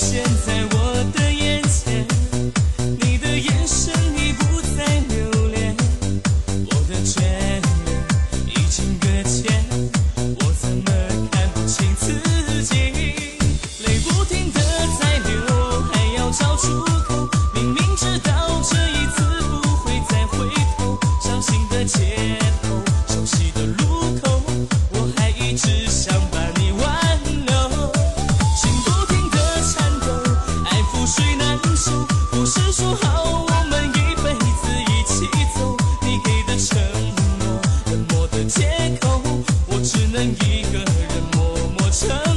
现在一个人默默承受。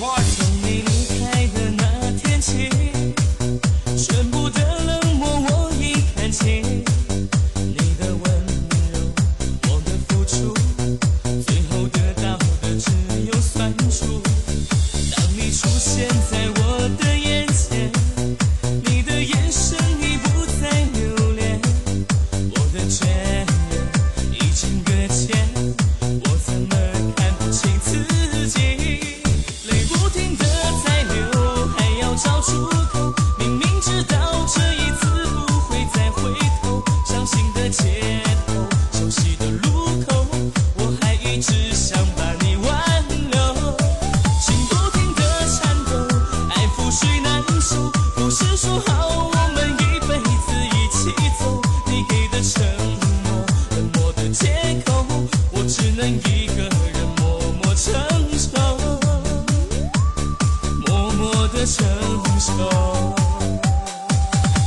我从你离开的那天起。承受，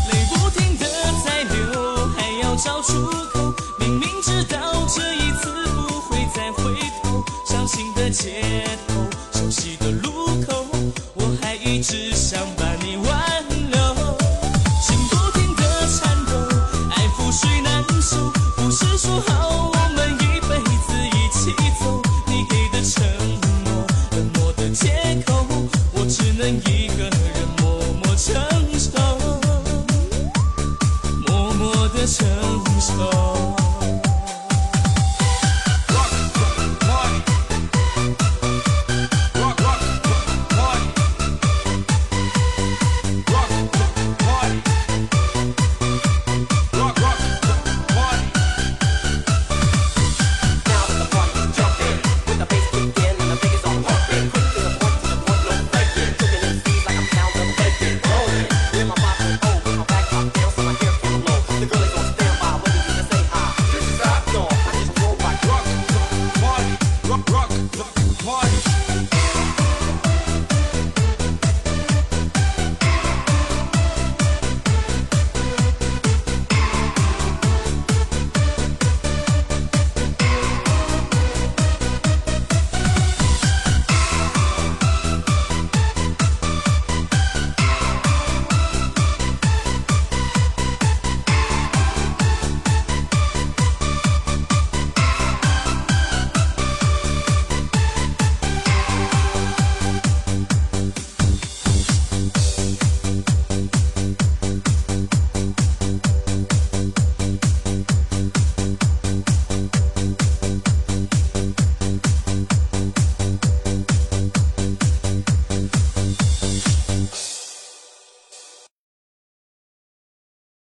泪不停的在流，还要找出口。明明知道这一次不会再回头，伤心的街头，熟悉的路口，我还一直想把你挽留。心不停的颤抖，爱覆水难收，不是说好。